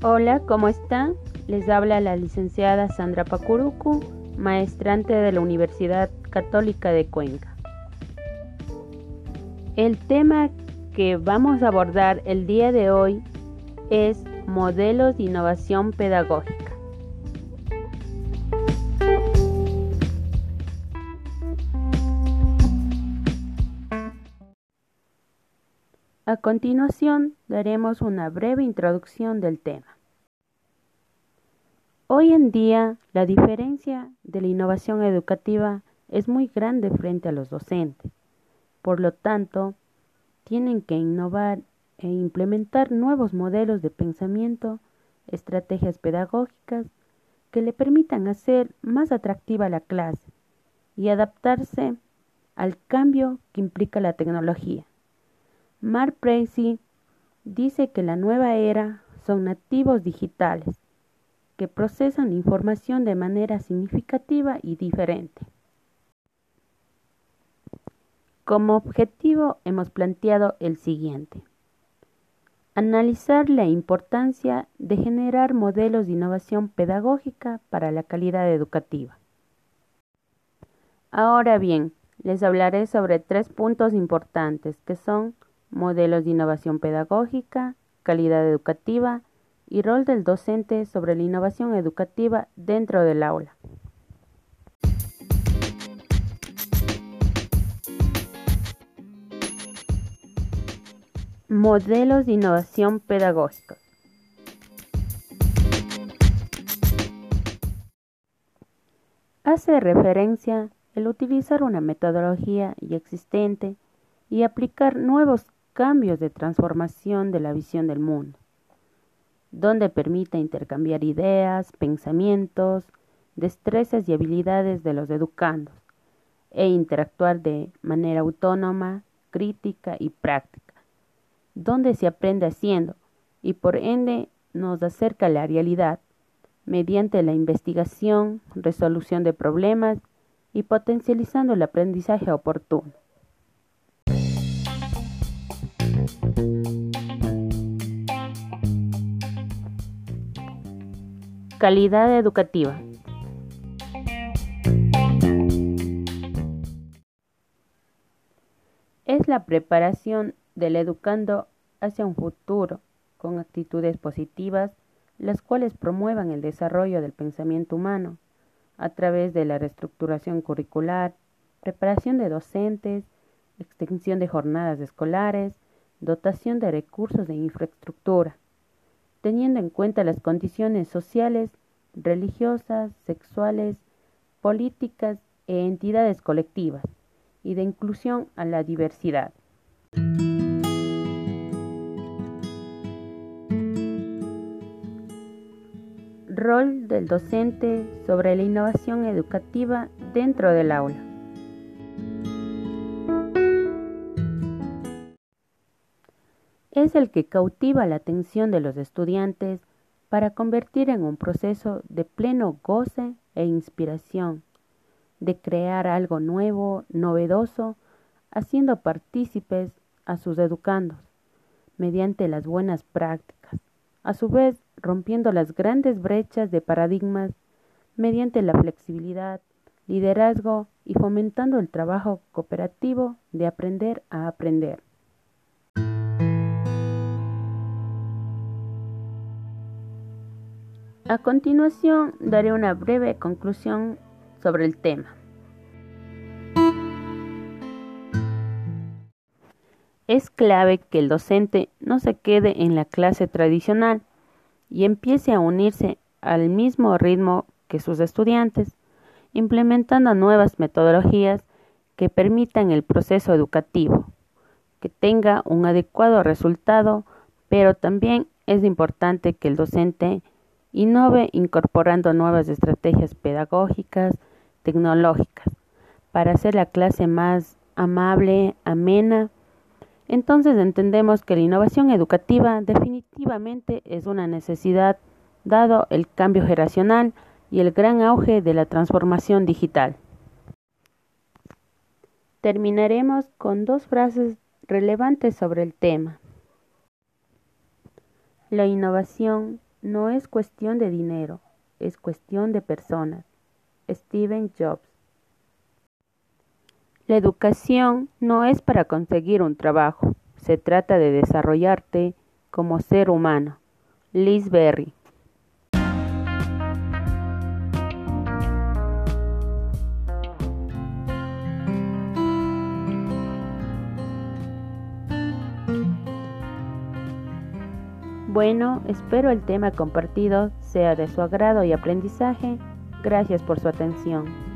Hola, ¿cómo están? Les habla la licenciada Sandra Pacurucu, maestrante de la Universidad Católica de Cuenca. El tema que vamos a abordar el día de hoy es modelos de innovación pedagógica. A continuación, daremos una breve introducción del tema. Hoy en día, la diferencia de la innovación educativa es muy grande frente a los docentes. Por lo tanto, tienen que innovar e implementar nuevos modelos de pensamiento, estrategias pedagógicas que le permitan hacer más atractiva la clase y adaptarse al cambio que implica la tecnología. Mark Tracy dice que la nueva era son nativos digitales que procesan información de manera significativa y diferente. Como objetivo hemos planteado el siguiente. Analizar la importancia de generar modelos de innovación pedagógica para la calidad educativa. Ahora bien, les hablaré sobre tres puntos importantes que son modelos de innovación pedagógica, calidad educativa y rol del docente sobre la innovación educativa dentro del aula. Modelos de innovación pedagógica. Hace referencia el utilizar una metodología ya existente y aplicar nuevos cambios de transformación de la visión del mundo, donde permita intercambiar ideas, pensamientos, destrezas y habilidades de los educandos e interactuar de manera autónoma, crítica y práctica, donde se aprende haciendo y por ende nos acerca a la realidad mediante la investigación, resolución de problemas y potencializando el aprendizaje oportuno. Calidad educativa. Es la preparación del educando hacia un futuro con actitudes positivas, las cuales promuevan el desarrollo del pensamiento humano a través de la reestructuración curricular, preparación de docentes, extensión de jornadas escolares, dotación de recursos de infraestructura teniendo en cuenta las condiciones sociales, religiosas, sexuales, políticas e entidades colectivas, y de inclusión a la diversidad. Rol del docente sobre la innovación educativa dentro del aula. Es el que cautiva la atención de los estudiantes para convertir en un proceso de pleno goce e inspiración, de crear algo nuevo, novedoso, haciendo partícipes a sus educandos, mediante las buenas prácticas, a su vez rompiendo las grandes brechas de paradigmas mediante la flexibilidad, liderazgo y fomentando el trabajo cooperativo de aprender a aprender. A continuación daré una breve conclusión sobre el tema. Es clave que el docente no se quede en la clase tradicional y empiece a unirse al mismo ritmo que sus estudiantes, implementando nuevas metodologías que permitan el proceso educativo, que tenga un adecuado resultado, pero también es importante que el docente Innove incorporando nuevas estrategias pedagógicas, tecnológicas, para hacer la clase más amable, amena. Entonces entendemos que la innovación educativa definitivamente es una necesidad dado el cambio generacional y el gran auge de la transformación digital. Terminaremos con dos frases relevantes sobre el tema. La innovación no es cuestión de dinero, es cuestión de personas. Steven Jobs. La educación no es para conseguir un trabajo, se trata de desarrollarte como ser humano. Liz Berry. Bueno, espero el tema compartido sea de su agrado y aprendizaje. Gracias por su atención.